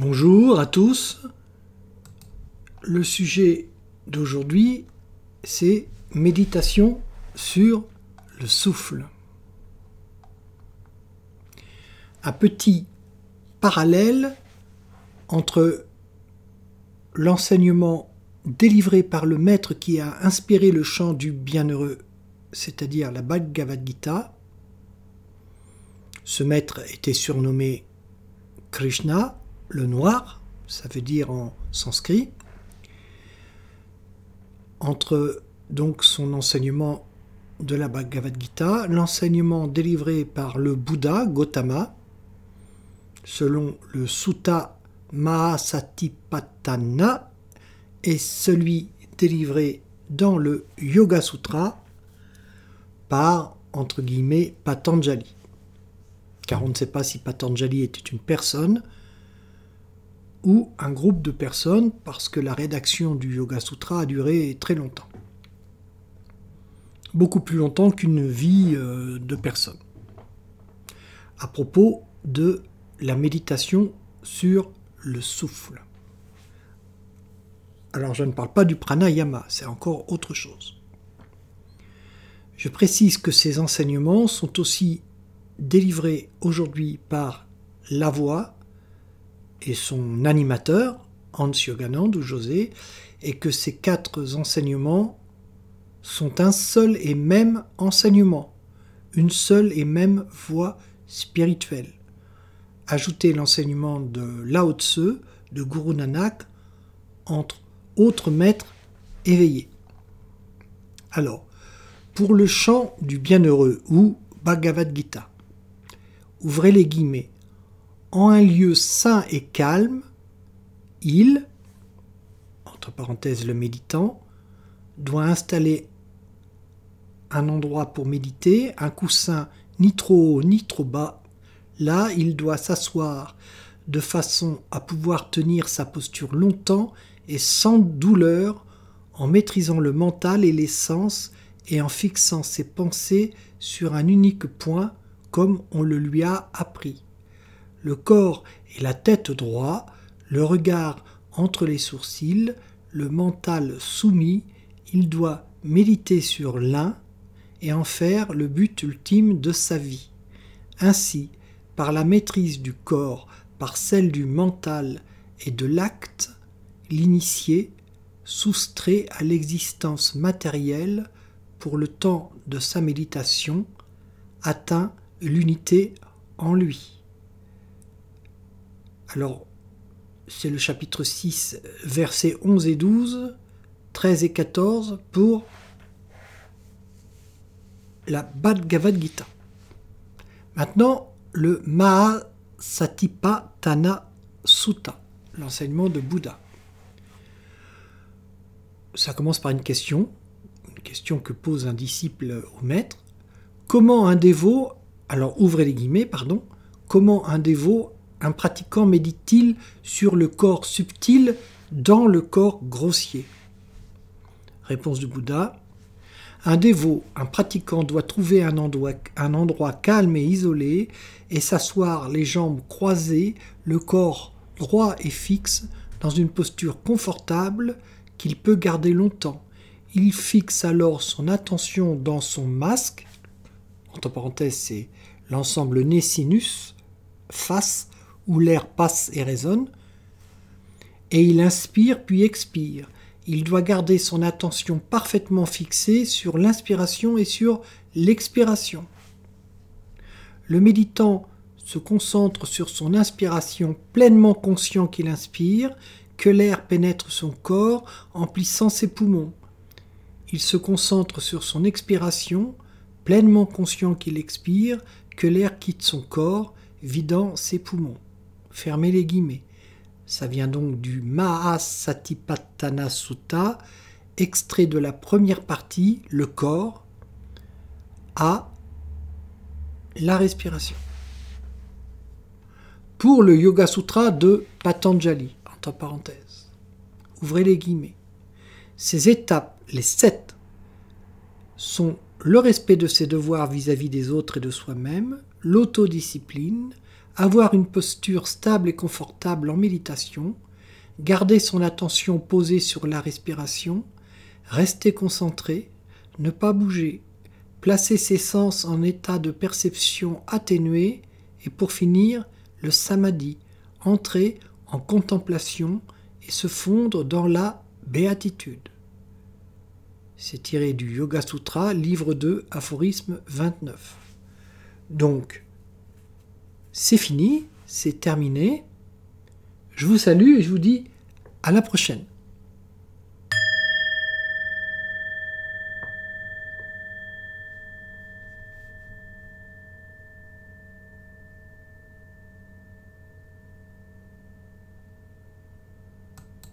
Bonjour à tous. Le sujet d'aujourd'hui, c'est méditation sur le souffle. Un petit parallèle entre l'enseignement délivré par le maître qui a inspiré le chant du bienheureux, c'est-à-dire la Bhagavad Gita. Ce maître était surnommé Krishna, le noir, ça veut dire en sanskrit, entre donc son enseignement de la Bhagavad Gita, l'enseignement délivré par le Bouddha Gautama, selon le Sutta Mahasatipatthana, et celui délivré dans le Yoga Sutra par, entre guillemets, Patanjali. Car on ne sait pas si Patanjali était une personne, ou un groupe de personnes parce que la rédaction du Yoga Sutra a duré très longtemps. Beaucoup plus longtemps qu'une vie euh, de personnes. À propos de la méditation sur le souffle. Alors je ne parle pas du pranayama, c'est encore autre chose. Je précise que ces enseignements sont aussi délivrés aujourd'hui par la voix, et son animateur, Hans Yoganand ou José, et que ces quatre enseignements sont un seul et même enseignement, une seule et même voie spirituelle. Ajoutez l'enseignement de Lao Tse, de Guru Nanak, entre autres maîtres éveillés. Alors, pour le chant du bienheureux ou Bhagavad Gita, ouvrez les guillemets en un lieu sain et calme, il, entre parenthèses le méditant, doit installer un endroit pour méditer, un coussin ni trop haut ni trop bas. Là, il doit s'asseoir de façon à pouvoir tenir sa posture longtemps et sans douleur, en maîtrisant le mental et les sens et en fixant ses pensées sur un unique point comme on le lui a appris le corps et la tête droit, le regard entre les sourcils, le mental soumis, il doit méditer sur l'un et en faire le but ultime de sa vie. Ainsi, par la maîtrise du corps, par celle du mental et de l'acte, l'initié, soustrait à l'existence matérielle pour le temps de sa méditation, atteint l'unité en lui. Alors, c'est le chapitre 6, versets 11 et 12, 13 et 14 pour la Bhagavad Gita. Maintenant, le Mahasatipatthana Sutta, l'enseignement de Bouddha. Ça commence par une question, une question que pose un disciple au maître. Comment un dévot, alors ouvrez les guillemets, pardon, comment un dévot un pratiquant médite-t-il sur le corps subtil dans le corps grossier Réponse du Bouddha. Un dévot, un pratiquant doit trouver un endroit, calme et isolé et s'asseoir les jambes croisées, le corps droit et fixe, dans une posture confortable qu'il peut garder longtemps. Il fixe alors son attention dans son masque, entre parenthèses c'est l'ensemble nez sinus, face, où l'air passe et résonne, et il inspire puis expire. Il doit garder son attention parfaitement fixée sur l'inspiration et sur l'expiration. Le méditant se concentre sur son inspiration pleinement conscient qu'il inspire, que l'air pénètre son corps, emplissant ses poumons. Il se concentre sur son expiration, pleinement conscient qu'il expire, que l'air quitte son corps, vidant ses poumons. Fermez les guillemets. Ça vient donc du Mahasatipatthana Sutta, extrait de la première partie, le corps, à la respiration. Pour le Yoga Sutra de Patanjali, entre parenthèses, ouvrez les guillemets. Ces étapes, les sept, sont le respect de ses devoirs vis-à-vis -vis des autres et de soi-même, l'autodiscipline, avoir une posture stable et confortable en méditation, garder son attention posée sur la respiration, rester concentré, ne pas bouger, placer ses sens en état de perception atténué et pour finir, le samadhi, entrer en contemplation et se fondre dans la béatitude. C'est tiré du Yoga Sutra, livre 2, aphorisme 29. Donc, c'est fini, c'est terminé. Je vous salue et je vous dis à la prochaine.